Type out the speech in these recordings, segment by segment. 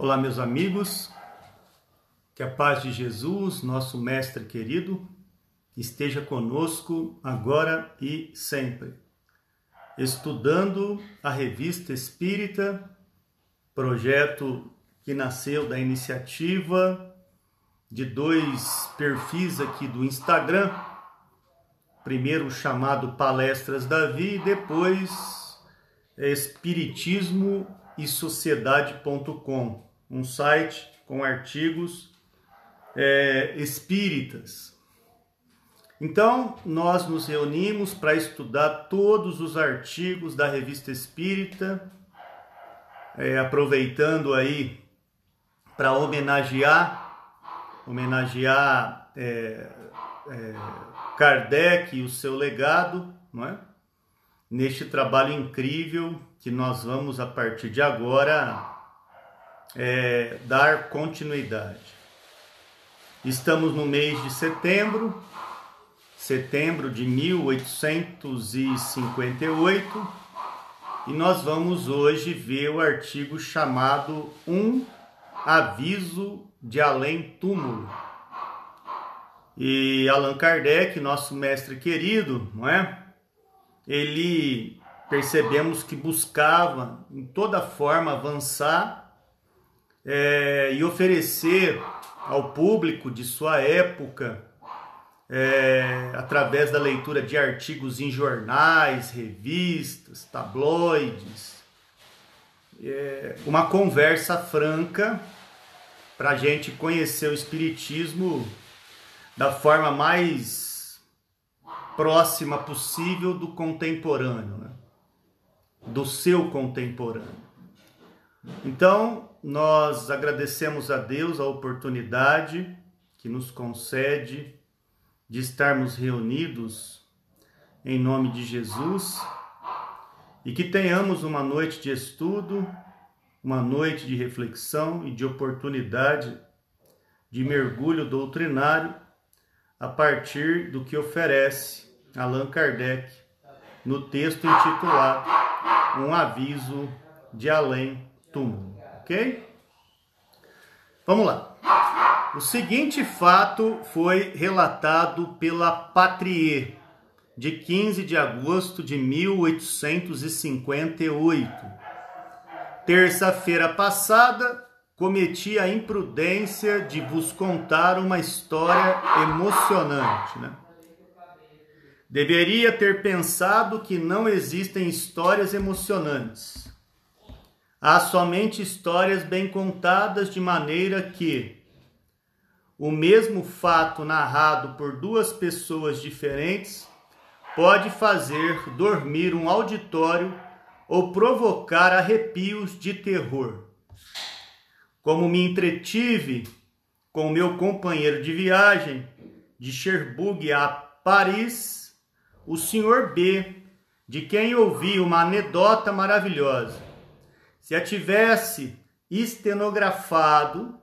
Olá, meus amigos, que a paz de Jesus, nosso Mestre querido, esteja conosco agora e sempre. Estudando a Revista Espírita, projeto que nasceu da iniciativa de dois perfis aqui do Instagram, primeiro chamado Palestras Davi e depois Espiritismo e Sociedade.com um site com artigos é, espíritas. Então, nós nos reunimos para estudar todos os artigos da Revista Espírita, é, aproveitando aí para homenagear, homenagear é, é, Kardec e o seu legado, não é? Neste trabalho incrível que nós vamos a partir de agora é, dar continuidade. Estamos no mês de setembro, setembro de 1858, e nós vamos hoje ver o artigo chamado Um Aviso de Além Túmulo. E Allan Kardec, nosso mestre querido, não é? Ele percebemos que buscava em toda forma avançar é, e oferecer ao público de sua época, é, através da leitura de artigos em jornais, revistas, tabloides, é, uma conversa franca para a gente conhecer o Espiritismo da forma mais próxima possível do contemporâneo, né? do seu contemporâneo. Então, nós agradecemos a Deus a oportunidade que nos concede de estarmos reunidos em nome de Jesus e que tenhamos uma noite de estudo, uma noite de reflexão e de oportunidade de mergulho doutrinário a partir do que oferece Allan Kardec no texto intitulado Um Aviso de Além túmulo, ok? Vamos lá. O seguinte fato foi relatado pela Patrie, de 15 de agosto de 1858. Terça-feira passada, cometi a imprudência de vos contar uma história emocionante, né? Deveria ter pensado que não existem histórias emocionantes Há somente histórias bem contadas de maneira que o mesmo fato narrado por duas pessoas diferentes pode fazer dormir um auditório ou provocar arrepios de terror. Como me entretive com meu companheiro de viagem de Cherbourg a Paris, o Sr. B, de quem ouvi uma anedota maravilhosa. Se a tivesse estenografado,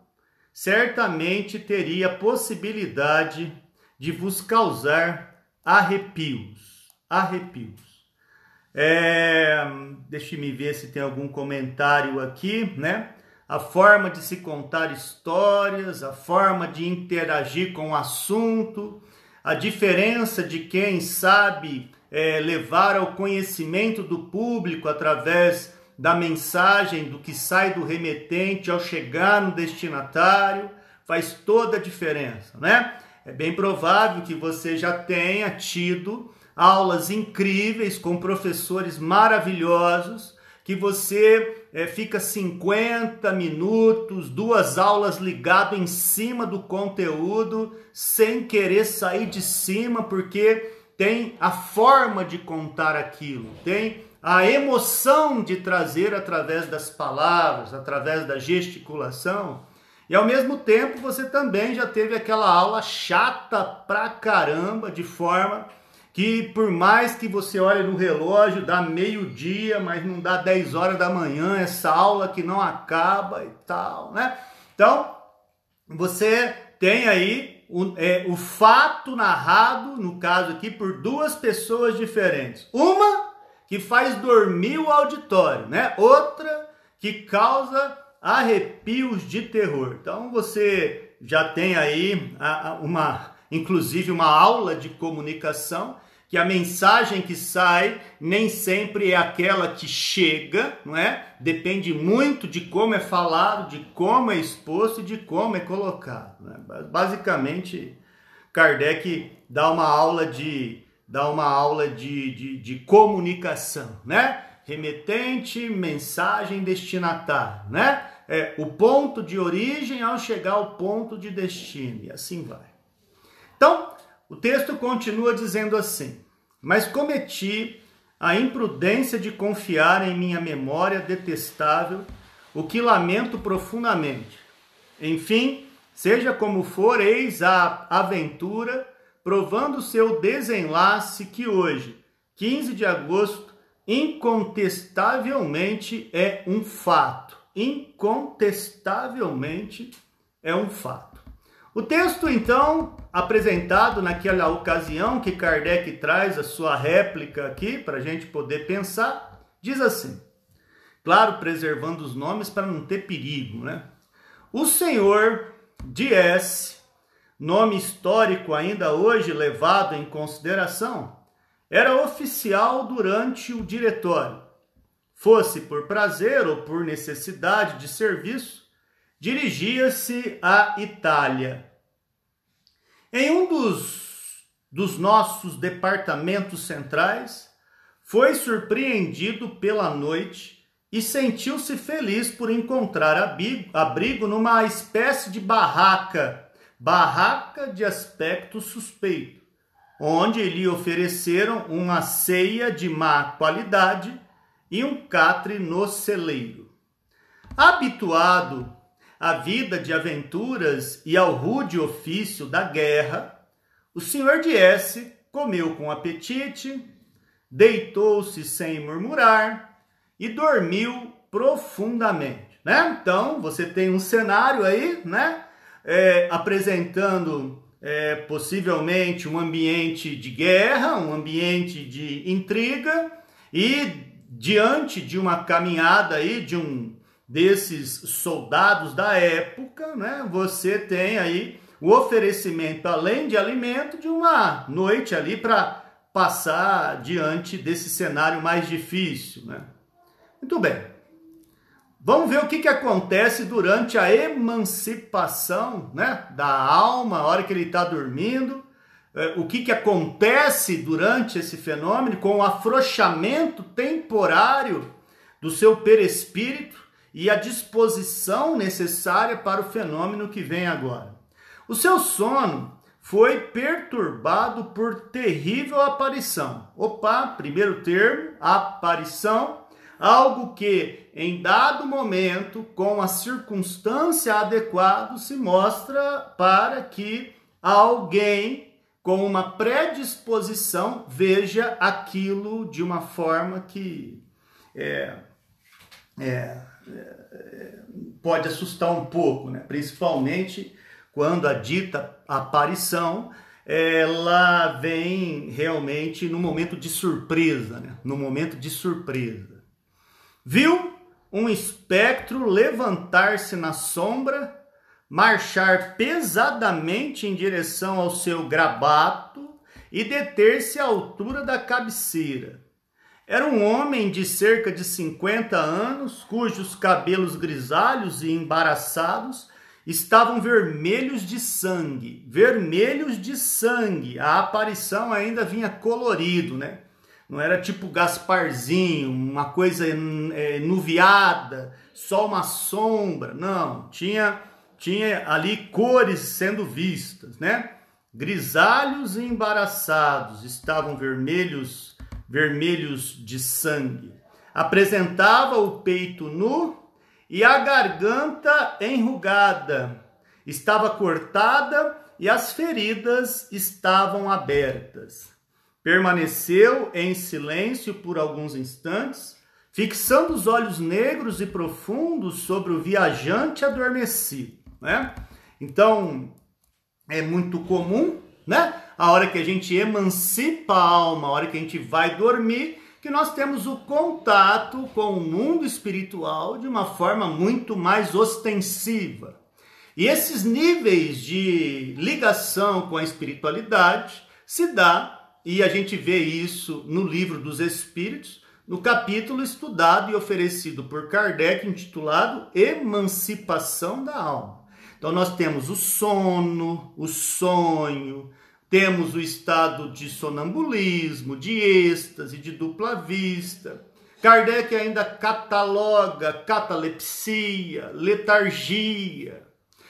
certamente teria possibilidade de vos causar arrepios. Arrepios. É, Deixe-me ver se tem algum comentário aqui, né? A forma de se contar histórias, a forma de interagir com o assunto, a diferença de quem sabe é, levar ao conhecimento do público através da mensagem, do que sai do remetente ao chegar no destinatário, faz toda a diferença, né? É bem provável que você já tenha tido aulas incríveis com professores maravilhosos, que você é, fica 50 minutos, duas aulas ligado em cima do conteúdo, sem querer sair de cima, porque tem a forma de contar aquilo, tem a emoção de trazer através das palavras, através da gesticulação, e ao mesmo tempo você também já teve aquela aula chata pra caramba, de forma que por mais que você olhe no relógio, dá meio-dia, mas não dá 10 horas da manhã, essa aula que não acaba e tal, né? Então, você tem aí o, é, o fato narrado, no caso aqui, por duas pessoas diferentes. Uma que faz dormir o auditório, né? Outra que causa arrepios de terror. Então você já tem aí uma, inclusive uma aula de comunicação que a mensagem que sai nem sempre é aquela que chega, não é? Depende muito de como é falado, de como é exposto e de como é colocado. Né? Basicamente, Kardec dá uma aula de dá uma aula de, de, de comunicação, né? Remetente, mensagem, destinatário, né? É, o ponto de origem ao chegar ao ponto de destino, e assim vai. Então, o texto continua dizendo assim: Mas cometi a imprudência de confiar em minha memória detestável, o que lamento profundamente. Enfim, seja como for, eis a aventura, provando seu desenlace que hoje, 15 de agosto, incontestavelmente é um fato. Incontestavelmente é um fato. O texto, então, apresentado naquela ocasião que Kardec traz a sua réplica aqui para a gente poder pensar, diz assim: claro, preservando os nomes para não ter perigo, né? O senhor de S, nome histórico ainda hoje levado em consideração, era oficial durante o diretório. Fosse por prazer ou por necessidade de serviço, dirigia-se à Itália. Em um dos, dos nossos departamentos centrais, foi surpreendido pela noite e sentiu-se feliz por encontrar abrigo numa espécie de barraca, barraca de aspecto suspeito, onde lhe ofereceram uma ceia de má qualidade e um catre no celeiro. Habituado à vida de aventuras e ao rude ofício da guerra, o senhor de S comeu com apetite, deitou-se sem murmurar e dormiu profundamente, né? Então você tem um cenário aí, né? É, apresentando é, possivelmente um ambiente de guerra, um ambiente de intriga e diante de uma caminhada aí de um desses soldados da época, né, você tem aí o oferecimento, além de alimento, de uma noite ali para passar diante desse cenário mais difícil. Né? Muito bem. Vamos ver o que, que acontece durante a emancipação né, da alma, a hora que ele está dormindo. É, o que, que acontece durante esse fenômeno com o afrouxamento temporário do seu perispírito e a disposição necessária para o fenômeno que vem agora. O seu sono foi perturbado por terrível aparição. Opa, primeiro termo, aparição, algo que em dado momento, com a circunstância adequada, se mostra para que alguém com uma predisposição veja aquilo de uma forma que é, é, pode assustar um pouco, né? principalmente quando a dita aparição ela vem realmente no momento de surpresa, né? no momento de surpresa. Viu um espectro levantar-se na sombra, marchar pesadamente em direção ao seu grabato e deter-se à altura da cabeceira. Era um homem de cerca de 50 anos, cujos cabelos grisalhos e embaraçados estavam vermelhos de sangue. Vermelhos de sangue. A aparição ainda vinha colorido, né? Não era tipo Gasparzinho, uma coisa é, nuviada, só uma sombra. Não, tinha tinha ali cores sendo vistas, né? Grisalhos e embaraçados, estavam vermelhos vermelhos de sangue. Apresentava o peito nu e a garganta enrugada. Estava cortada e as feridas estavam abertas. Permaneceu em silêncio por alguns instantes, fixando os olhos negros e profundos sobre o viajante adormecido. Né? Então, é muito comum, né? a hora que a gente emancipa a alma, a hora que a gente vai dormir, que nós temos o contato com o mundo espiritual de uma forma muito mais ostensiva. E esses níveis de ligação com a espiritualidade se dá, e a gente vê isso no livro dos Espíritos, no capítulo estudado e oferecido por Kardec, intitulado Emancipação da Alma. Então, nós temos o sono, o sonho, temos o estado de sonambulismo, de êxtase, de dupla vista. Kardec ainda cataloga catalepsia, letargia.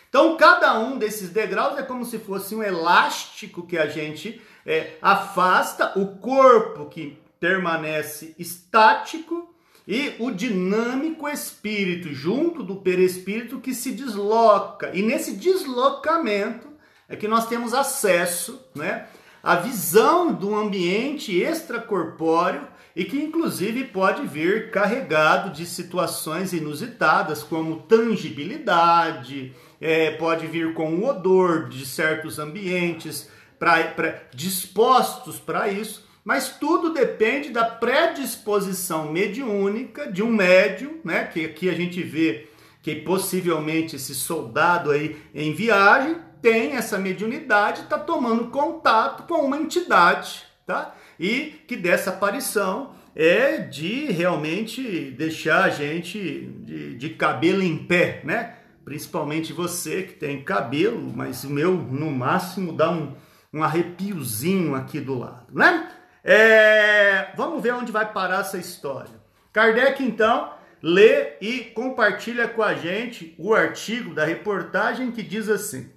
Então, cada um desses degraus é como se fosse um elástico que a gente é, afasta, o corpo que permanece estático e o dinâmico espírito, junto do perispírito, que se desloca. E nesse deslocamento é que nós temos acesso né, à visão do ambiente extracorpóreo e que, inclusive, pode vir carregado de situações inusitadas, como tangibilidade, é, pode vir com o odor de certos ambientes pra, pra dispostos para isso mas tudo depende da predisposição mediúnica de um médium, né? Que aqui a gente vê que possivelmente esse soldado aí em viagem tem essa mediunidade, está tomando contato com uma entidade, tá? E que dessa aparição é de realmente deixar a gente de, de cabelo em pé, né? Principalmente você que tem cabelo, mas o meu no máximo dá um, um arrepiozinho aqui do lado, né? É, vamos ver onde vai parar essa história. Kardec, então, lê e compartilha com a gente o artigo da reportagem que diz assim: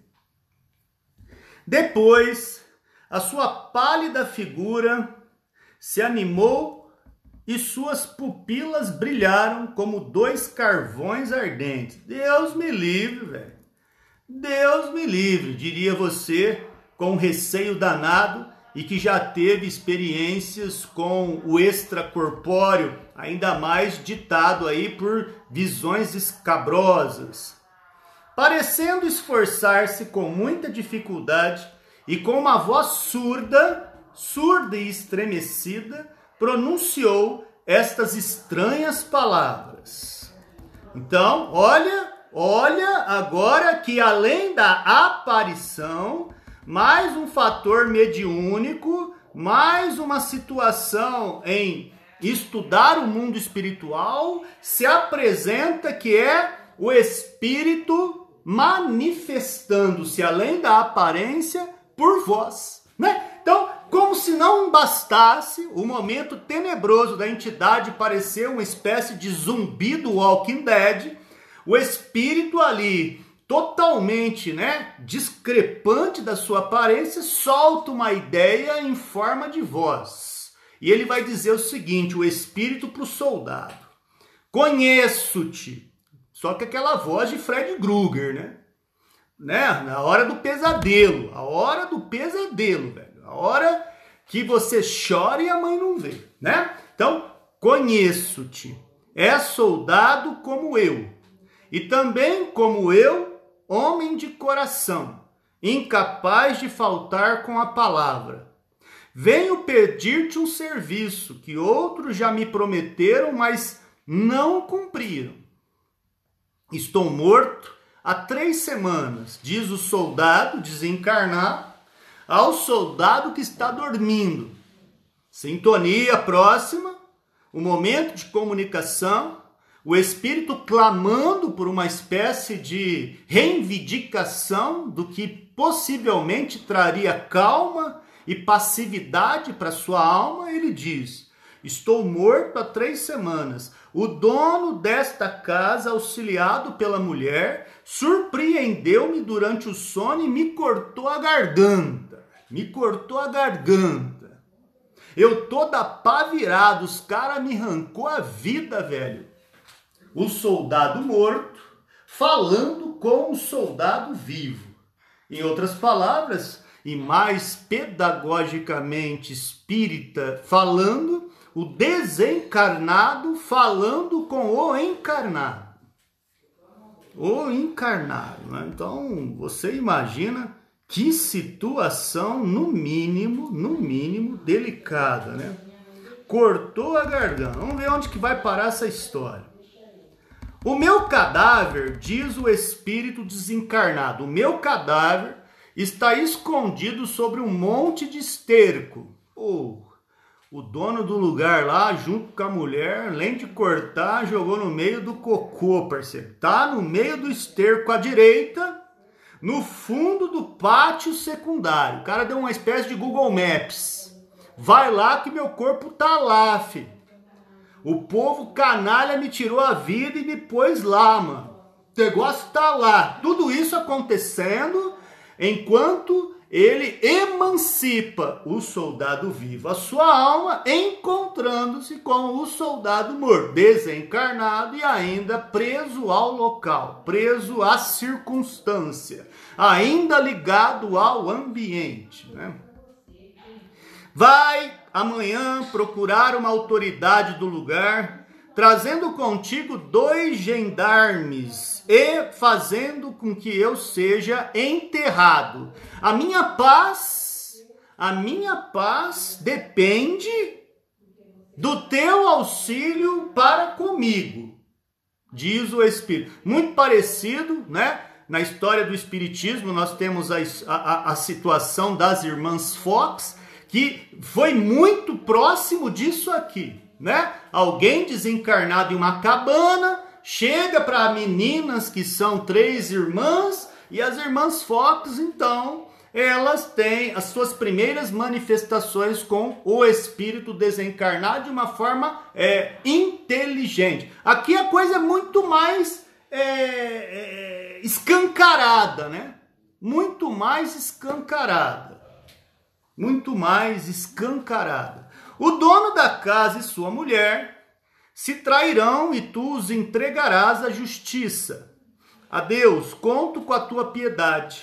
Depois, a sua pálida figura se animou e suas pupilas brilharam como dois carvões ardentes. Deus me livre, velho. Deus me livre, diria você, com receio danado e que já teve experiências com o extracorpóreo, ainda mais ditado aí por visões escabrosas. Parecendo esforçar-se com muita dificuldade e com uma voz surda, surda e estremecida, pronunciou estas estranhas palavras. Então, olha, olha agora que além da aparição, mais um fator mediúnico, mais uma situação em estudar o mundo espiritual, se apresenta que é o espírito manifestando-se além da aparência por vós, né? Então, como se não bastasse o momento tenebroso da entidade parecer uma espécie de zumbi do Walking Dead, o espírito ali totalmente, né, discrepante da sua aparência, solta uma ideia em forma de voz. E ele vai dizer o seguinte: o espírito para o soldado: Conheço-te. Só que aquela voz de Fred Krueger, né? né? Na hora do pesadelo, a hora do pesadelo, velho. A hora que você chora e a mãe não vê, né? Então, conheço-te. É soldado como eu. E também como eu homem de coração, incapaz de faltar com a palavra. Venho pedir-te um serviço que outros já me prometeram, mas não cumpriram. Estou morto há três semanas, diz o soldado desencarnado ao soldado que está dormindo. Sintonia próxima, o momento de comunicação o espírito clamando por uma espécie de reivindicação do que possivelmente traria calma e passividade para sua alma, ele diz: Estou morto há três semanas. O dono desta casa, auxiliado pela mulher, surpreendeu-me durante o sono e me cortou a garganta. Me cortou a garganta. Eu toda pá virado, os caras me arrancou a vida, velho o soldado morto falando com o soldado vivo. Em outras palavras, e mais pedagogicamente espírita falando, o desencarnado falando com o encarnado. O encarnado. Né? Então, você imagina que situação, no mínimo, no mínimo, delicada, né? Cortou tô aguardando. Vamos ver onde que vai parar essa história. O meu cadáver, diz o espírito desencarnado, o meu cadáver está escondido sobre um monte de esterco. Oh, o dono do lugar lá, junto com a mulher, além de cortar, jogou no meio do cocô, parceiro. Tá no meio do esterco à direita, no fundo do pátio secundário. O cara deu uma espécie de Google Maps. Vai lá que meu corpo tá lá, filho. O povo canalha me tirou a vida e me pôs lá, mano. O negócio tá lá. Tudo isso acontecendo enquanto ele emancipa o soldado vivo, a sua alma, encontrando-se com o soldado morto, desencarnado e ainda preso ao local, preso à circunstância, ainda ligado ao ambiente. Né? Vai amanhã procurar uma autoridade do lugar, trazendo contigo dois gendarmes e fazendo com que eu seja enterrado. A minha paz, a minha paz depende do teu auxílio para comigo, diz o Espírito. Muito parecido, né? Na história do Espiritismo, nós temos a, a, a situação das irmãs Fox, que foi muito próximo disso aqui, né? Alguém desencarnado em uma cabana chega para meninas que são três irmãs e as irmãs Fox, então, elas têm as suas primeiras manifestações com o espírito desencarnado de uma forma é, inteligente. Aqui a coisa é muito mais é, é, escancarada, né? Muito mais escancarada muito mais escancarada. O dono da casa e sua mulher se trairão e tu os entregarás à justiça. A Deus, conto com a tua piedade.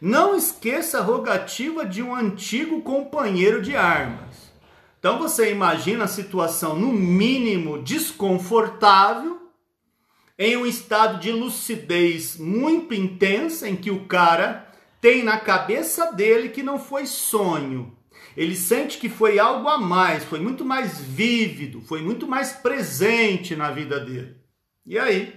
Não esqueça a rogativa de um antigo companheiro de armas. Então você imagina a situação, no mínimo, desconfortável, em um estado de lucidez muito intensa, em que o cara tem na cabeça dele que não foi sonho. Ele sente que foi algo a mais, foi muito mais vívido, foi muito mais presente na vida dele. E aí,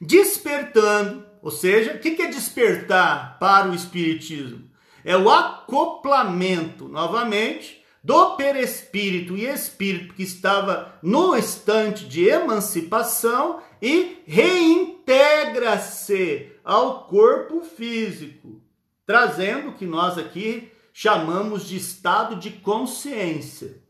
despertando, ou seja, o que é despertar para o Espiritismo? É o acoplamento, novamente, do perespírito e espírito que estava no instante de emancipação e reintegra-se ao corpo físico, trazendo o que nós aqui chamamos de estado de consciência.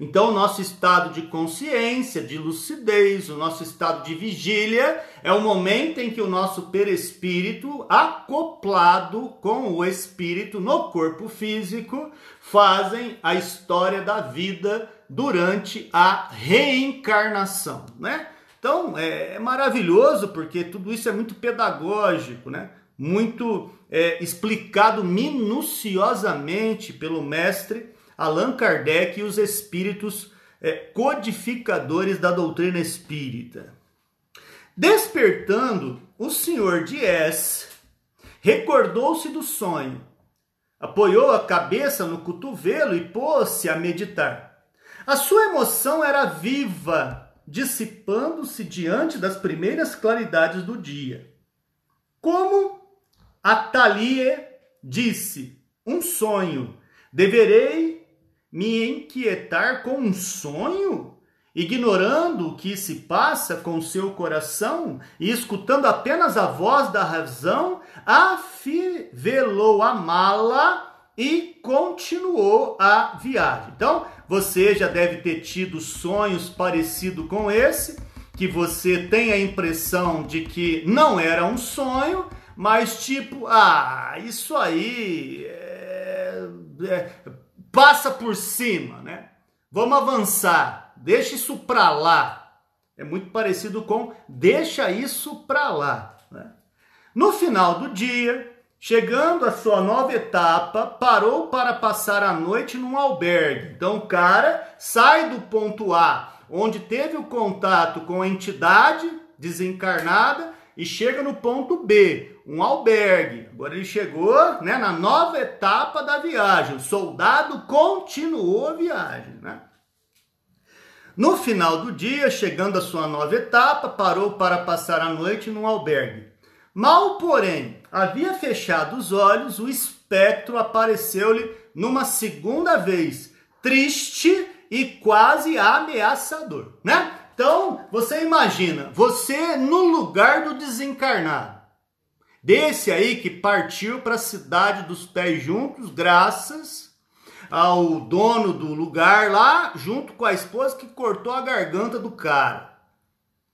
Então, o nosso estado de consciência, de lucidez, o nosso estado de vigília é o momento em que o nosso perispírito, acoplado com o espírito no corpo físico, fazem a história da vida durante a reencarnação, né? Então é, é maravilhoso porque tudo isso é muito pedagógico, né? muito é, explicado minuciosamente pelo mestre Allan Kardec e os espíritos é, codificadores da doutrina espírita. Despertando, o senhor Dias recordou-se do sonho, apoiou a cabeça no cotovelo e pôs-se a meditar. A sua emoção era viva dissipando-se diante das primeiras claridades do dia. Como Atalie disse, um sonho. Deverei me inquietar com um sonho? Ignorando o que se passa com seu coração e escutando apenas a voz da razão, afivelou a mala e continuou a viagem. Então, você já deve ter tido sonhos parecidos com esse, que você tem a impressão de que não era um sonho, mas tipo, ah, isso aí é, é, passa por cima, né? Vamos avançar, deixa isso para lá. É muito parecido com deixa isso para lá. Né? No final do dia, Chegando à sua nova etapa, parou para passar a noite num albergue. Então o cara sai do ponto A, onde teve o contato com a entidade desencarnada, e chega no ponto B, um albergue. Agora ele chegou né, na nova etapa da viagem. O soldado continuou a viagem. Né? No final do dia, chegando à sua nova etapa, parou para passar a noite num albergue. Mal, porém, havia fechado os olhos, o espectro apareceu-lhe numa segunda vez, triste e quase ameaçador, né? Então, você imagina, você no lugar do desencarnado, desse aí que partiu para a cidade dos pés juntos, graças ao dono do lugar lá, junto com a esposa que cortou a garganta do cara.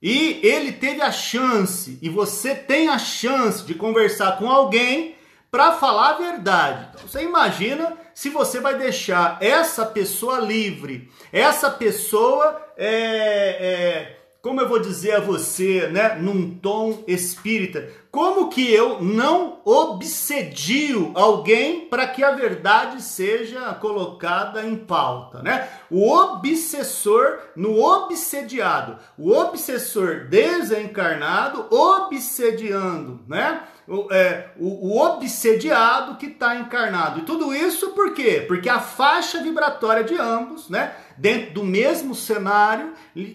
E ele teve a chance, e você tem a chance de conversar com alguém para falar a verdade. Então, você imagina se você vai deixar essa pessoa livre, essa pessoa é, é como eu vou dizer a você, né, num tom espírita, como que eu não obsedio alguém para que a verdade seja colocada em pauta, né? O obsessor no obsediado, o obsessor desencarnado obsediando, né? O, é, o, o obsediado que está encarnado. E tudo isso por quê? Porque a faixa vibratória de ambos, né? dentro do mesmo cenário,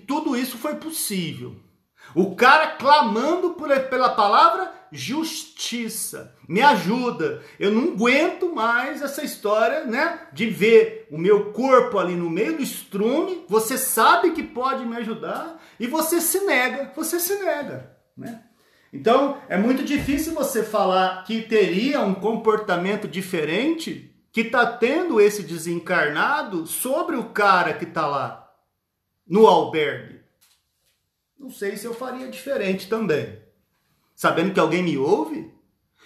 tudo isso foi possível. O cara clamando por, pela palavra justiça. Me ajuda. Eu não aguento mais essa história, né? De ver o meu corpo ali no meio do estrume. Você sabe que pode me ajudar e você se nega. Você se nega, né? Então, é muito difícil você falar que teria um comportamento diferente que está tendo esse desencarnado sobre o cara que está lá no albergue. Não sei se eu faria diferente também. Sabendo que alguém me ouve,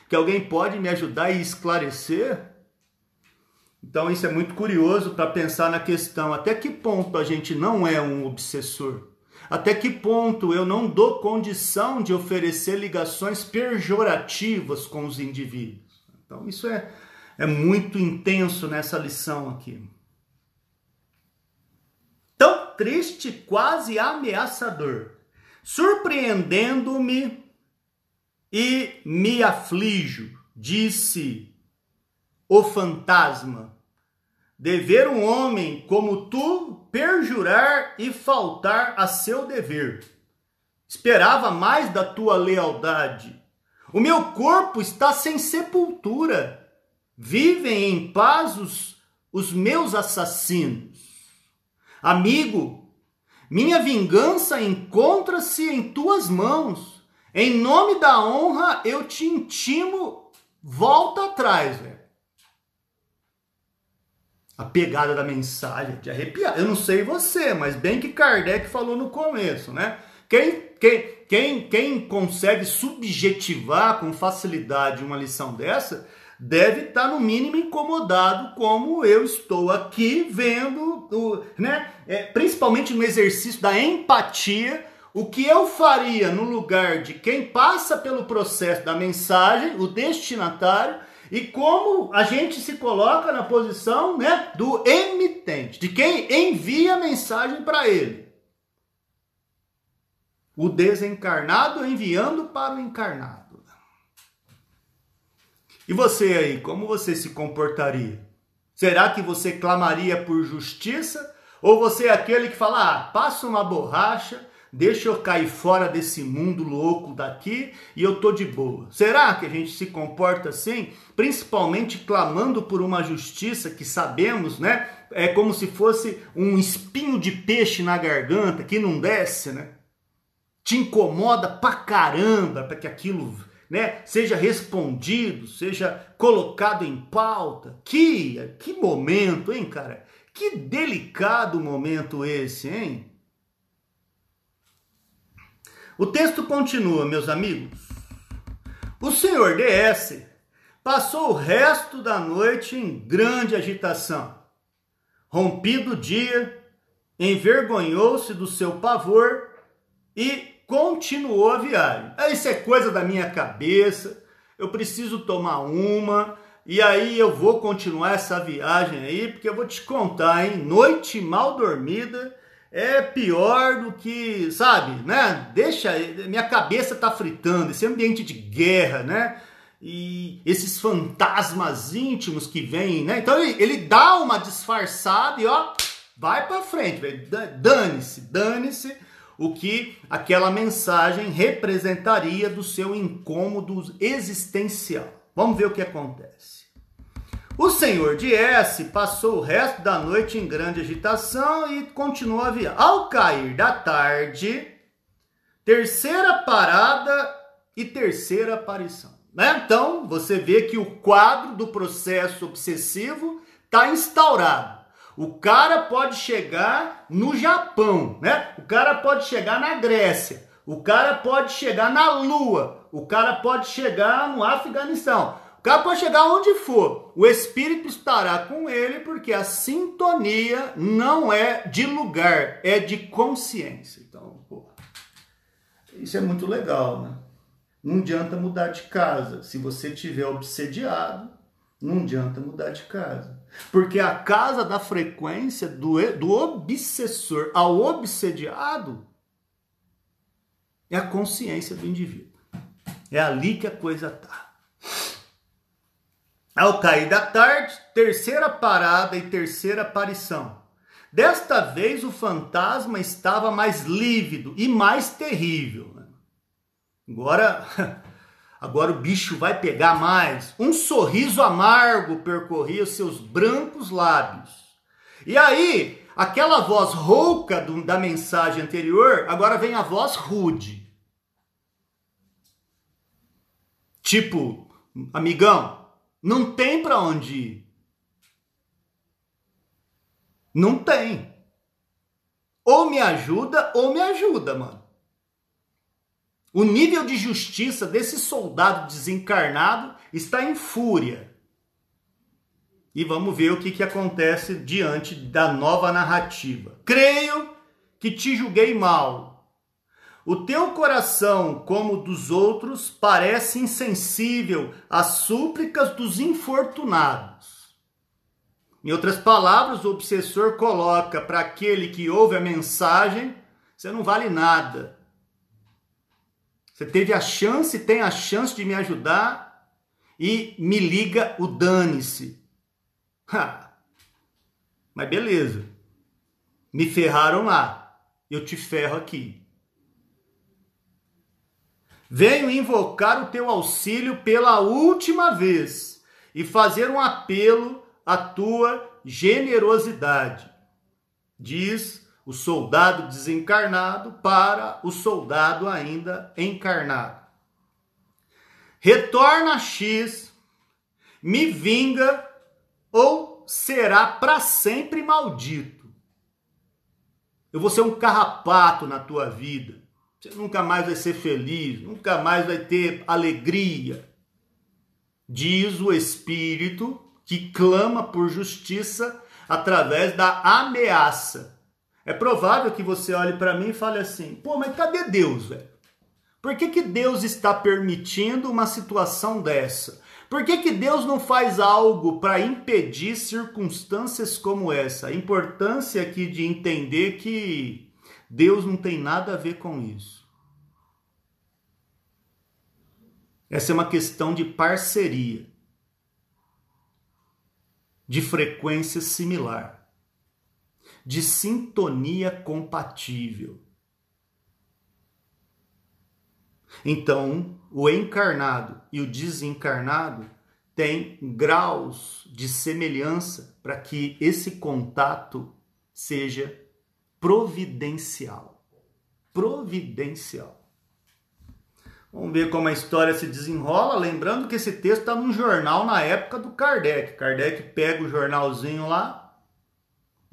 que alguém pode me ajudar e esclarecer. Então isso é muito curioso para pensar na questão até que ponto a gente não é um obsessor. Até que ponto eu não dou condição de oferecer ligações pejorativas com os indivíduos. Então isso é é muito intenso nessa lição aqui. Tão triste, quase ameaçador, surpreendendo-me e me aflijo, disse o fantasma. Dever um homem como tu perjurar e faltar a seu dever. Esperava mais da tua lealdade. O meu corpo está sem sepultura Vivem em paz os, os meus assassinos. Amigo, minha vingança encontra-se em tuas mãos. Em nome da honra, eu te intimo, volta atrás, velho. A pegada da mensagem de arrepiar. Eu não sei você, mas bem que Kardec falou no começo, né? Quem, quem, quem, quem consegue subjetivar com facilidade uma lição dessa deve estar no mínimo incomodado, como eu estou aqui vendo, o, né? É, principalmente no exercício da empatia, o que eu faria no lugar de quem passa pelo processo da mensagem, o destinatário, e como a gente se coloca na posição né, do emitente, de quem envia a mensagem para ele. O desencarnado enviando para o encarnado. E você aí, como você se comportaria? Será que você clamaria por justiça? Ou você é aquele que fala, ah, passa uma borracha, deixa eu cair fora desse mundo louco daqui e eu tô de boa? Será que a gente se comporta assim? Principalmente clamando por uma justiça que sabemos, né? É como se fosse um espinho de peixe na garganta que não desce, né? Te incomoda pra caramba para que aquilo né, seja respondido, seja colocado em pauta. Que, que momento, hein, cara? Que delicado momento esse, hein? O texto continua, meus amigos. O senhor DS passou o resto da noite em grande agitação. Rompido o dia, envergonhou-se do seu pavor e continuou a viagem. Isso é coisa da minha cabeça, eu preciso tomar uma, e aí eu vou continuar essa viagem aí, porque eu vou te contar, hein? Noite mal dormida é pior do que, sabe, né? Deixa, minha cabeça tá fritando, esse ambiente de guerra, né? E esses fantasmas íntimos que vêm, né? Então ele, ele dá uma disfarçada e ó, vai para frente, velho. Dane-se, dane-se o que aquela mensagem representaria do seu incômodo existencial. Vamos ver o que acontece. O senhor de S passou o resto da noite em grande agitação e continuou a viagem. Ao cair da tarde, terceira parada e terceira aparição. Né? Então, você vê que o quadro do processo obsessivo está instaurado. O cara pode chegar no Japão, né? O cara pode chegar na Grécia. O cara pode chegar na Lua. O cara pode chegar no Afeganistão. O cara pode chegar onde for. O espírito estará com ele porque a sintonia não é de lugar, é de consciência. Então, pô, isso é muito legal, né? Não adianta mudar de casa. Se você tiver obsediado, não adianta mudar de casa. Porque a casa da frequência do, do obsessor ao obsediado é a consciência do indivíduo. É ali que a coisa está. Ao cair da tarde, terceira parada e terceira aparição. Desta vez o fantasma estava mais lívido e mais terrível. Né? Agora Agora o bicho vai pegar mais. Um sorriso amargo percorria seus brancos lábios. E aí, aquela voz rouca do, da mensagem anterior, agora vem a voz rude. Tipo, amigão, não tem para onde ir. Não tem. Ou me ajuda ou me ajuda, mano. O nível de justiça desse soldado desencarnado está em fúria. E vamos ver o que, que acontece diante da nova narrativa. Creio que te julguei mal. O teu coração, como o dos outros, parece insensível às súplicas dos infortunados. Em outras palavras, o obsessor coloca para aquele que ouve a mensagem: você não vale nada. Você teve a chance, tem a chance de me ajudar e me liga o dane-se. Mas beleza. Me ferraram lá. Eu te ferro aqui. Venho invocar o teu auxílio pela última vez e fazer um apelo à tua generosidade. Diz o soldado desencarnado para o soldado ainda encarnado. Retorna X, me vinga ou será para sempre maldito. Eu vou ser um carrapato na tua vida. Você nunca mais vai ser feliz, nunca mais vai ter alegria. Diz o Espírito que clama por justiça através da ameaça é provável que você olhe para mim e fale assim: pô, mas cadê Deus, velho? Por que, que Deus está permitindo uma situação dessa? Por que, que Deus não faz algo para impedir circunstâncias como essa? A importância aqui de entender que Deus não tem nada a ver com isso. Essa é uma questão de parceria, de frequência similar de sintonia compatível. Então, o encarnado e o desencarnado têm graus de semelhança para que esse contato seja providencial. Providencial. Vamos ver como a história se desenrola. Lembrando que esse texto está num jornal na época do Kardec. Kardec pega o jornalzinho lá,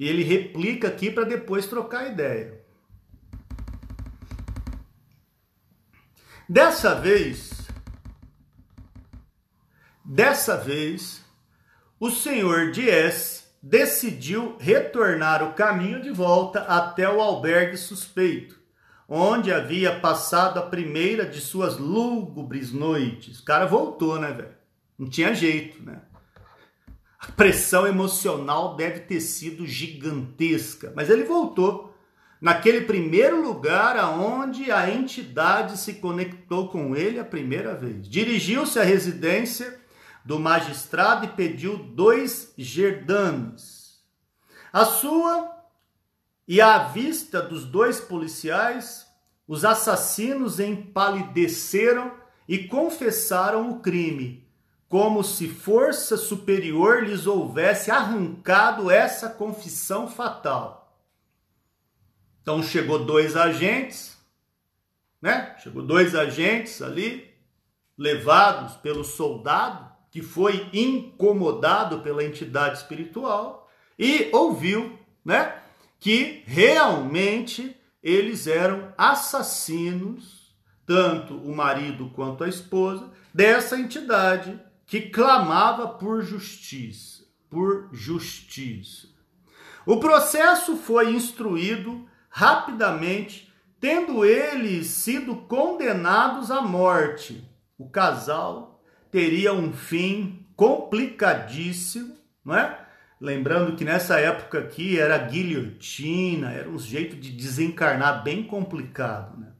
e ele replica aqui para depois trocar ideia. Dessa vez, dessa vez, o senhor Dias decidiu retornar o caminho de volta até o albergue suspeito, onde havia passado a primeira de suas lúgubres noites. O cara voltou, né, velho? Não tinha jeito, né? A pressão emocional deve ter sido gigantesca, mas ele voltou naquele primeiro lugar aonde a entidade se conectou com ele a primeira vez. Dirigiu-se à residência do magistrado e pediu dois gerdames. A sua e à vista dos dois policiais, os assassinos empalideceram e confessaram o crime, como se força superior lhes houvesse arrancado essa confissão fatal. Então chegou dois agentes, né? Chegou dois agentes ali, levados pelo soldado que foi incomodado pela entidade espiritual e ouviu, né, que realmente eles eram assassinos, tanto o marido quanto a esposa, dessa entidade que clamava por justiça, por justiça. O processo foi instruído rapidamente, tendo eles sido condenados à morte. O casal teria um fim complicadíssimo, não é? Lembrando que nessa época aqui era guilhotina, era um jeito de desencarnar bem complicado. Né?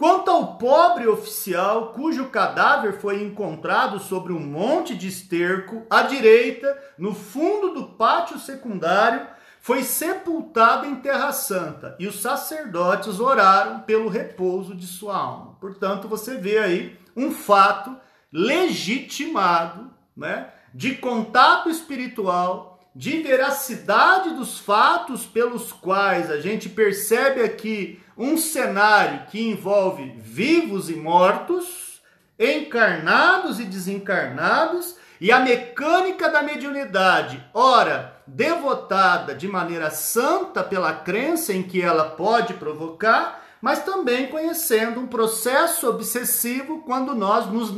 Quanto ao pobre oficial, cujo cadáver foi encontrado sobre um monte de esterco à direita, no fundo do pátio secundário, foi sepultado em Terra Santa e os sacerdotes oraram pelo repouso de sua alma. Portanto, você vê aí um fato legitimado, né, de contato espiritual de veracidade dos fatos pelos quais a gente percebe aqui um cenário que envolve vivos e mortos, encarnados e desencarnados, e a mecânica da mediunidade, ora devotada de maneira santa pela crença em que ela pode provocar, mas também conhecendo um processo obsessivo quando nós nos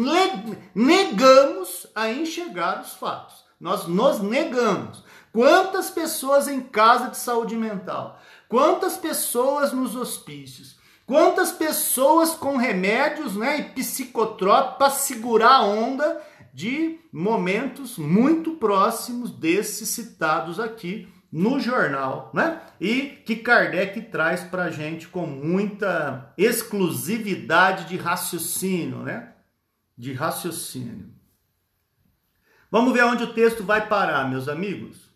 negamos a enxergar os fatos. Nós nos negamos. Quantas pessoas em casa de saúde mental? Quantas pessoas nos hospícios? Quantas pessoas com remédios né, e psicotrópicos para segurar a onda de momentos muito próximos desses citados aqui no jornal, né? E que Kardec traz para a gente com muita exclusividade de raciocínio, né? De raciocínio. Vamos ver onde o texto vai parar, meus amigos.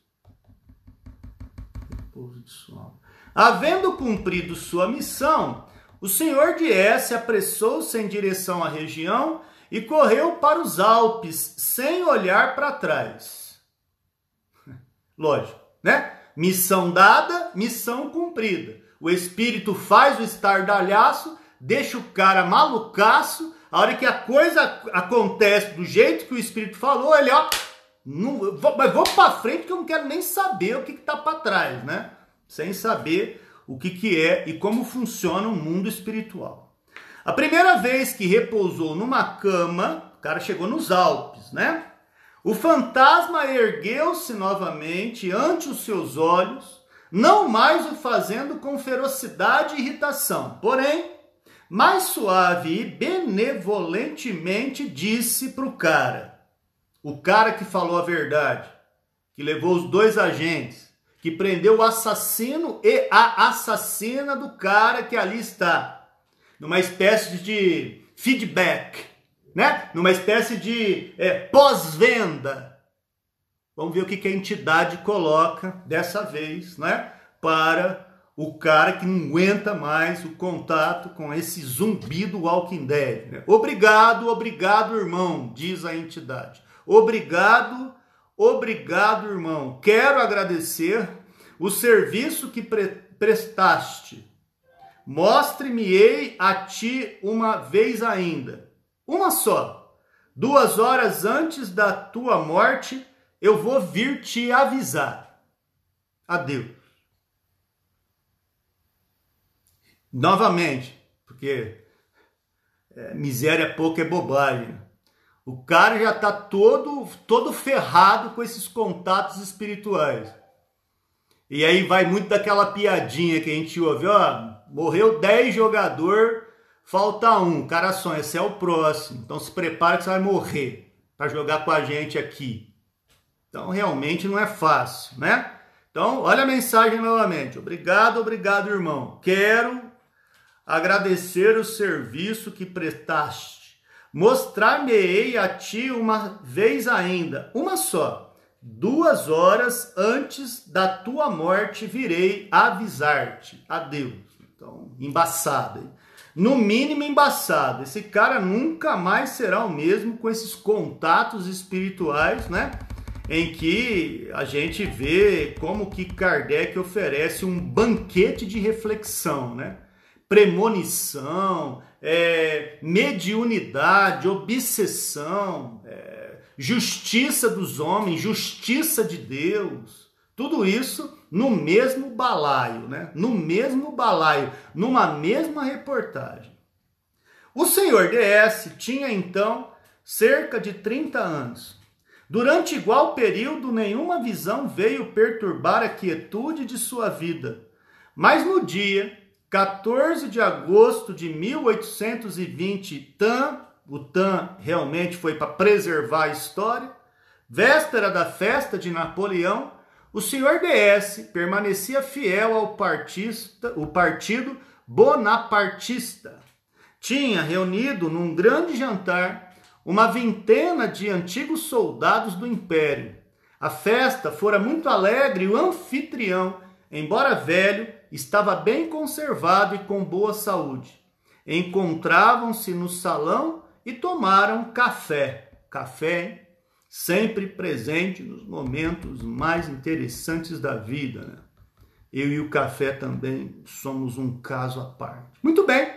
Havendo cumprido sua missão, o senhor de S apressou-se em direção à região e correu para os Alpes sem olhar para trás. Lógico, né? Missão dada, missão cumprida. O espírito faz o estardalhaço, deixa o cara malucaço a hora que a coisa acontece do jeito que o Espírito falou, ele, ó, não, vou, mas vou para frente que eu não quero nem saber o que está para trás, né? Sem saber o que, que é e como funciona o mundo espiritual. A primeira vez que repousou numa cama, o cara chegou nos Alpes, né? O fantasma ergueu-se novamente ante os seus olhos, não mais o fazendo com ferocidade e irritação, porém mais suave e benevolentemente disse para o cara, o cara que falou a verdade, que levou os dois agentes, que prendeu o assassino e a assassina do cara que ali está, numa espécie de feedback, né? Numa espécie de é, pós-venda. Vamos ver o que, que a entidade coloca dessa vez, né? Para o cara que não aguenta mais o contato com esse zumbi do Walking Dead. Né? Obrigado, obrigado, irmão, diz a entidade. Obrigado, obrigado, irmão. Quero agradecer o serviço que pre prestaste. Mostre-me-ei a ti uma vez ainda. Uma só. Duas horas antes da tua morte, eu vou vir te avisar. Adeus. Novamente, porque é, miséria pouco é bobagem. O cara já está todo, todo ferrado com esses contatos espirituais. E aí vai muito daquela piadinha que a gente ouve, ó, morreu 10 jogador, falta um, cara sonha, esse é o próximo. Então se prepara que você vai morrer para jogar com a gente aqui. Então realmente não é fácil, né? Então, olha a mensagem novamente. Obrigado, obrigado, irmão. Quero agradecer o serviço que prestaste. Mostrar-me-ei a ti uma vez ainda, uma só. duas horas antes da tua morte virei avisar-te. Adeus. Então, embaçado. Hein? No mínimo embaçado. Esse cara nunca mais será o mesmo com esses contatos espirituais, né? Em que a gente vê como que Kardec oferece um banquete de reflexão, né? Premonição, é, mediunidade, obsessão, é, justiça dos homens, justiça de Deus, tudo isso no mesmo balaio, né? No mesmo balaio, numa mesma reportagem. O senhor DS tinha então cerca de 30 anos. Durante igual período, nenhuma visão veio perturbar a quietude de sua vida. Mas no dia 14 de agosto de 1820, Tan o TAM realmente foi para preservar a história. Véspera da festa de Napoleão, o senhor DS permanecia fiel ao partista, o partido bonapartista. Tinha reunido num grande jantar uma vintena de antigos soldados do império. A festa fora muito alegre e o anfitrião, embora velho, estava bem conservado e com boa saúde. Encontravam-se no salão e tomaram café. Café sempre presente nos momentos mais interessantes da vida. Né? Eu e o café também somos um caso à parte. Muito bem,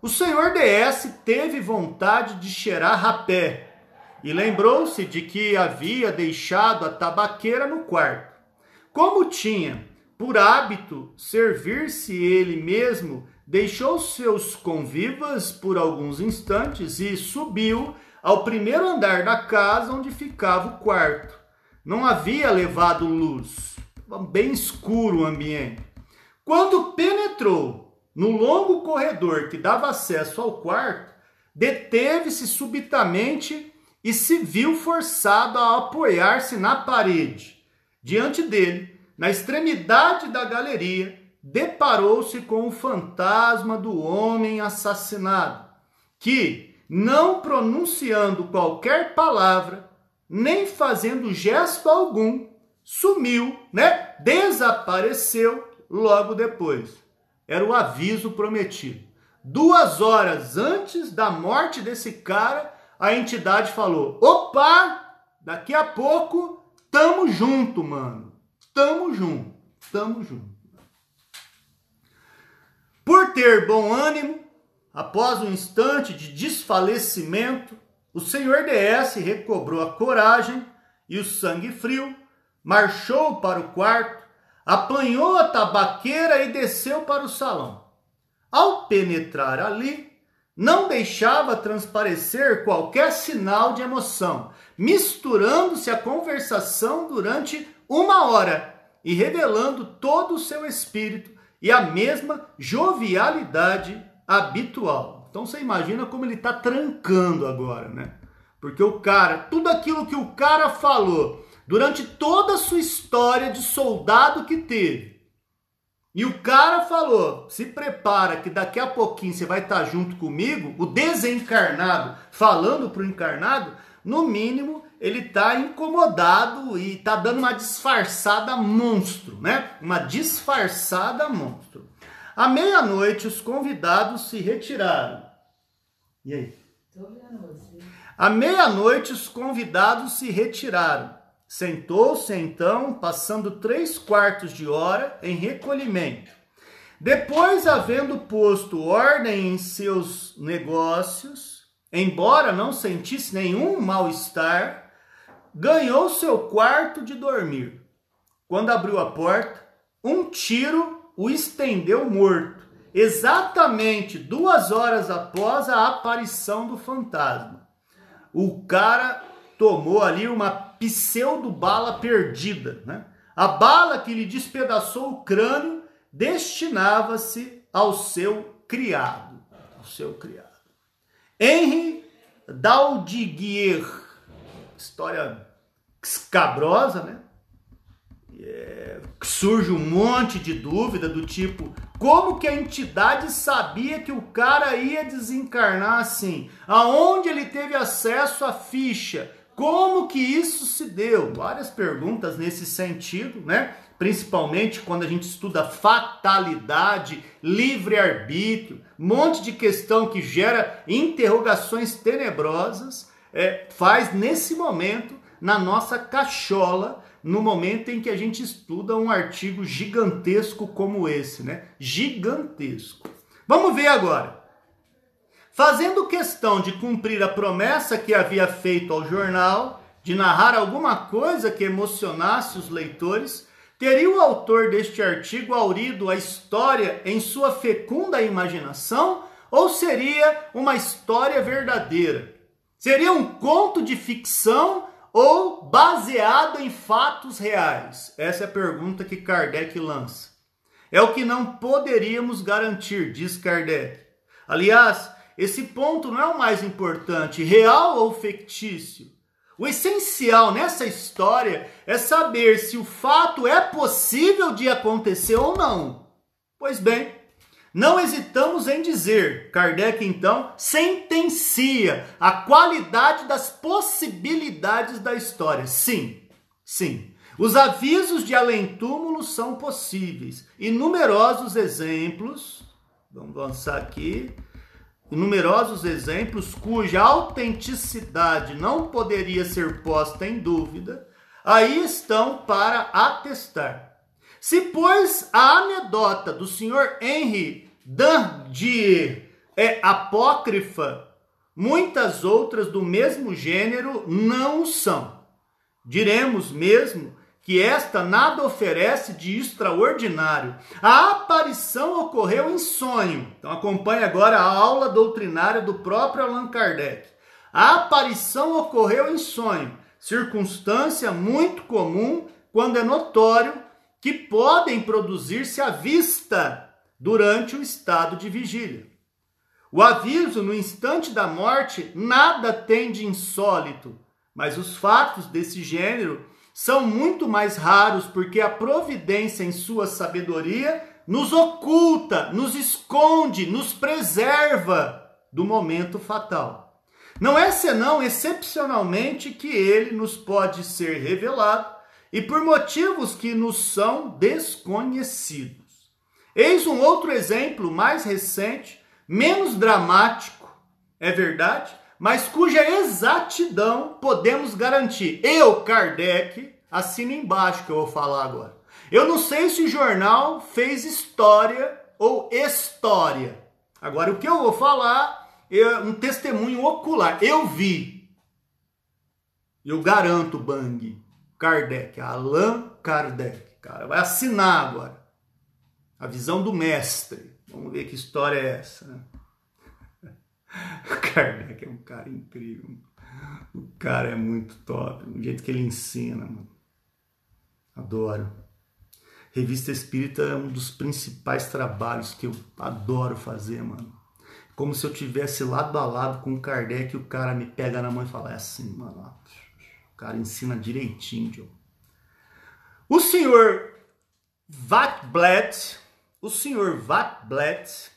o senhor DS teve vontade de cheirar rapé e lembrou-se de que havia deixado a tabaqueira no quarto. Como tinha por hábito servir-se ele mesmo deixou seus convivas por alguns instantes e subiu ao primeiro andar da casa onde ficava o quarto. Não havia levado luz, bem escuro o ambiente. Quando penetrou no longo corredor que dava acesso ao quarto, deteve-se subitamente e se viu forçado a apoiar-se na parede. Diante dele, na extremidade da galeria, deparou-se com o fantasma do homem assassinado, que, não pronunciando qualquer palavra, nem fazendo gesto algum, sumiu, né? Desapareceu logo depois. Era o aviso prometido. Duas horas antes da morte desse cara, a entidade falou: opa, daqui a pouco tamo junto, mano. Tamo junto, tamo junto. Por ter bom ânimo, após um instante de desfalecimento, o senhor DS recobrou a coragem e o sangue frio, marchou para o quarto, apanhou a tabaqueira e desceu para o salão. Ao penetrar ali, não deixava transparecer qualquer sinal de emoção, misturando-se à conversação durante uma hora e revelando todo o seu espírito e a mesma jovialidade habitual. Então você imagina como ele está trancando agora, né? Porque o cara, tudo aquilo que o cara falou durante toda a sua história de soldado que teve, e o cara falou: se prepara que daqui a pouquinho você vai estar tá junto comigo, o desencarnado falando para o encarnado, no mínimo ele está incomodado e está dando uma disfarçada monstro, né? Uma disfarçada monstro. À meia-noite, os convidados se retiraram. E aí? À meia-noite, os convidados se retiraram. Sentou-se então, passando três quartos de hora em recolhimento. Depois, havendo posto ordem em seus negócios, embora não sentisse nenhum mal-estar, ganhou seu quarto de dormir. Quando abriu a porta, um tiro o estendeu morto, exatamente duas horas após a aparição do fantasma. O cara tomou ali uma pseudo-bala perdida. Né? A bala que lhe despedaçou o crânio destinava-se ao seu criado. Ao seu criado. Henri Daudiguier história escabrosa, né? É, surge um monte de dúvida do tipo como que a entidade sabia que o cara ia desencarnar assim? Aonde ele teve acesso à ficha? Como que isso se deu? Várias perguntas nesse sentido, né? Principalmente quando a gente estuda fatalidade, livre-arbítrio, um monte de questão que gera interrogações tenebrosas, é, faz nesse momento na nossa cachola, no momento em que a gente estuda um artigo gigantesco como esse, né? Gigantesco. Vamos ver agora. Fazendo questão de cumprir a promessa que havia feito ao jornal, de narrar alguma coisa que emocionasse os leitores, teria o autor deste artigo aurido a história em sua fecunda imaginação ou seria uma história verdadeira? Seria um conto de ficção ou baseado em fatos reais? Essa é a pergunta que Kardec lança. É o que não poderíamos garantir, diz Kardec. Aliás, esse ponto não é o mais importante, real ou fictício. O essencial nessa história é saber se o fato é possível de acontecer ou não. Pois bem, não hesitamos em dizer, Kardec então sentencia a qualidade das possibilidades da história. Sim, sim. Os avisos de além-túmulo são possíveis e numerosos exemplos, vamos avançar aqui, numerosos exemplos cuja autenticidade não poderia ser posta em dúvida, aí estão para atestar. Se, pois, a anedota do senhor Henry Dandier é apócrifa, muitas outras do mesmo gênero não são. Diremos mesmo que esta nada oferece de extraordinário. A aparição ocorreu em sonho. Então acompanhe agora a aula doutrinária do próprio Allan Kardec. A aparição ocorreu em sonho, circunstância muito comum quando é notório que podem produzir-se à vista durante o estado de vigília. O aviso no instante da morte nada tem de insólito, mas os fatos desse gênero são muito mais raros porque a providência, em sua sabedoria, nos oculta, nos esconde, nos preserva do momento fatal. Não é senão excepcionalmente que ele nos pode ser revelado e por motivos que nos são desconhecidos. Eis um outro exemplo mais recente, menos dramático, é verdade, mas cuja exatidão podemos garantir. Eu, Kardec, assino embaixo que eu vou falar agora. Eu não sei se o jornal fez história ou história. Agora, o que eu vou falar é um testemunho ocular. Eu vi. Eu garanto, Bang. Kardec, Allan Kardec. Cara, vai assinar agora. A visão do mestre. Vamos ver que história é essa. Né? Kardec é um cara incrível. O cara é muito top. O jeito que ele ensina, mano. Adoro. Revista Espírita é um dos principais trabalhos que eu adoro fazer, mano. Como se eu tivesse lado a lado com o Kardec e o cara me pega na mão e fala: é assim, mano cara ensina direitinho, Joe. O senhor Vatblatt, o senhor Vatblatt,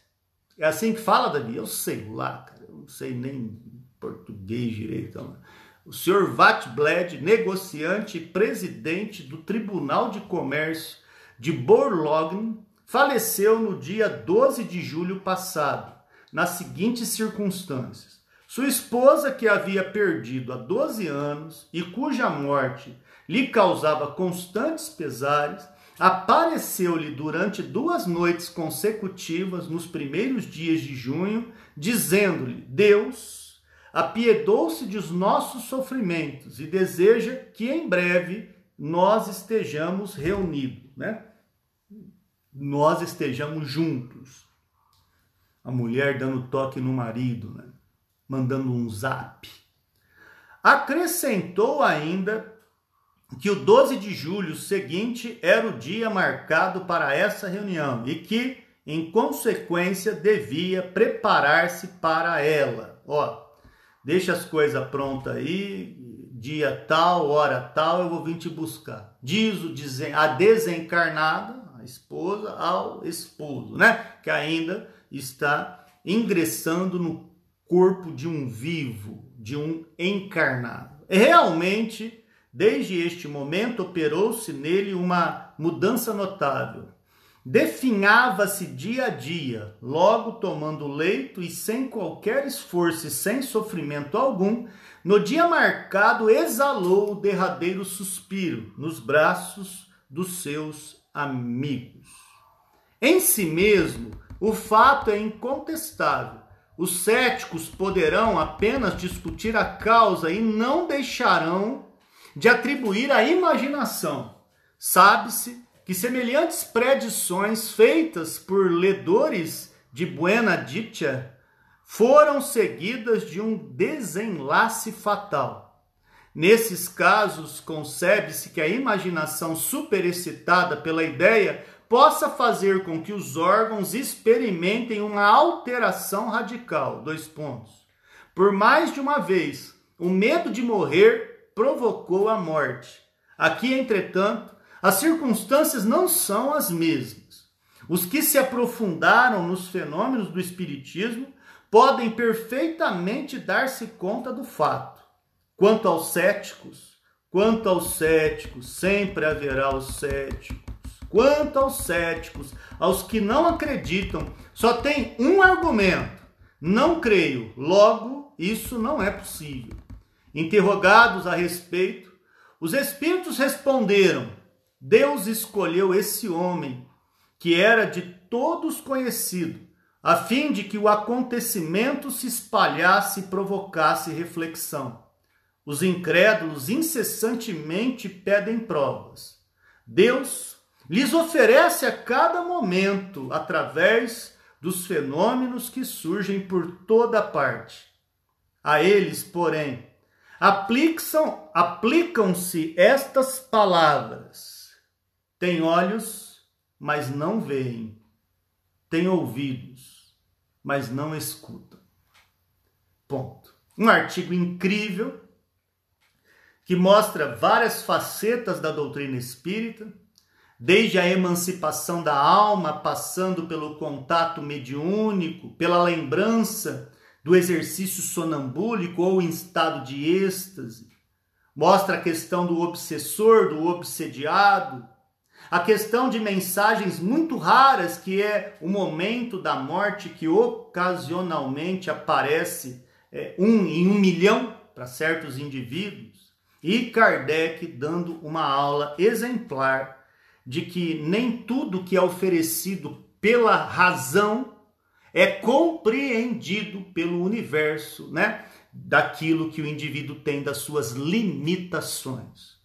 é assim que fala, Davi? Eu sei lá, cara, eu não sei nem português direito. Não. O senhor Vatblatt, negociante e presidente do Tribunal de Comércio de Borlogn, faleceu no dia 12 de julho passado, nas seguintes circunstâncias. Sua esposa, que havia perdido há 12 anos e cuja morte lhe causava constantes pesares, apareceu-lhe durante duas noites consecutivas nos primeiros dias de junho, dizendo-lhe: Deus apiedou-se dos nossos sofrimentos e deseja que em breve nós estejamos reunidos, né? Nós estejamos juntos. A mulher dando toque no marido, né? mandando um zap. Acrescentou ainda que o 12 de julho seguinte era o dia marcado para essa reunião e que, em consequência, devia preparar-se para ela. Ó, deixa as coisas prontas aí, dia tal, hora tal, eu vou vir te buscar. Diz o a desencarnada, a esposa, ao esposo, né? Que ainda está ingressando no corpo de um vivo, de um encarnado. Realmente, desde este momento, operou-se nele uma mudança notável. Definhava-se dia a dia, logo tomando leito e sem qualquer esforço e sem sofrimento algum, no dia marcado exalou o derradeiro suspiro nos braços dos seus amigos. Em si mesmo, o fato é incontestável. Os céticos poderão apenas discutir a causa e não deixarão de atribuir à imaginação. Sabe-se que semelhantes predições feitas por ledores de Buena Dicha foram seguidas de um desenlace fatal. Nesses casos, concebe-se que a imaginação superexcitada pela ideia possa fazer com que os órgãos experimentem uma alteração radical. Dois pontos. Por mais de uma vez, o medo de morrer provocou a morte. Aqui, entretanto, as circunstâncias não são as mesmas. Os que se aprofundaram nos fenômenos do espiritismo podem perfeitamente dar-se conta do fato. Quanto aos céticos, quanto aos céticos, sempre haverá os céticos. Quanto aos céticos, aos que não acreditam, só tem um argumento: não creio, logo isso não é possível. Interrogados a respeito, os espíritos responderam: Deus escolheu esse homem, que era de todos conhecido, a fim de que o acontecimento se espalhasse e provocasse reflexão. Os incrédulos incessantemente pedem provas. Deus lhes oferece a cada momento, através dos fenômenos que surgem por toda parte. A eles, porém, aplicam-se aplicam estas palavras: Tem olhos, mas não veem, tem ouvidos, mas não escutam. Ponto. Um artigo incrível que mostra várias facetas da doutrina espírita, desde a emancipação da alma, passando pelo contato mediúnico, pela lembrança do exercício sonambúlico ou em estado de êxtase. Mostra a questão do obsessor, do obsediado, a questão de mensagens muito raras, que é o momento da morte que ocasionalmente aparece é, um em um milhão para certos indivíduos, e Kardec dando uma aula exemplar de que nem tudo que é oferecido pela razão é compreendido pelo universo, né? Daquilo que o indivíduo tem das suas limitações.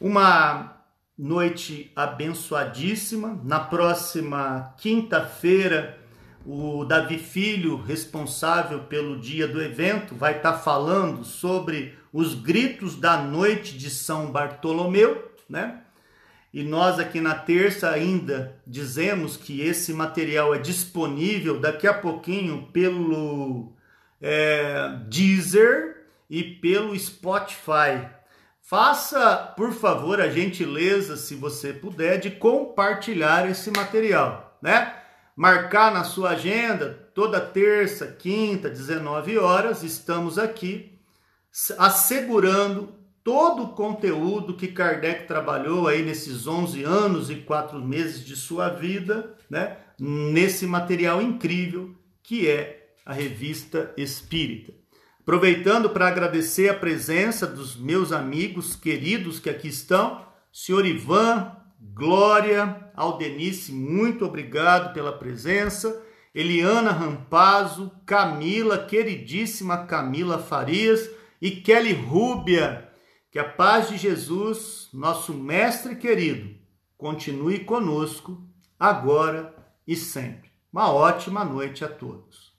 Uma noite abençoadíssima. Na próxima quinta-feira, o Davi Filho, responsável pelo dia do evento, vai estar tá falando sobre os gritos da noite de São Bartolomeu, né? E nós aqui na terça ainda dizemos que esse material é disponível daqui a pouquinho pelo é, Deezer e pelo Spotify. Faça, por favor, a gentileza, se você puder, de compartilhar esse material, né? Marcar na sua agenda, toda terça, quinta, 19 horas, estamos aqui assegurando todo o conteúdo que Kardec trabalhou aí nesses 11 anos e 4 meses de sua vida, né? Nesse material incrível que é a Revista Espírita. Aproveitando para agradecer a presença dos meus amigos queridos que aqui estão, senhor Ivan, Glória, Aldenice, muito obrigado pela presença. Eliana Rampazzo, Camila, queridíssima Camila Farias e Kelly Rúbia. Que a paz de Jesus, nosso mestre querido, continue conosco agora e sempre. Uma ótima noite a todos.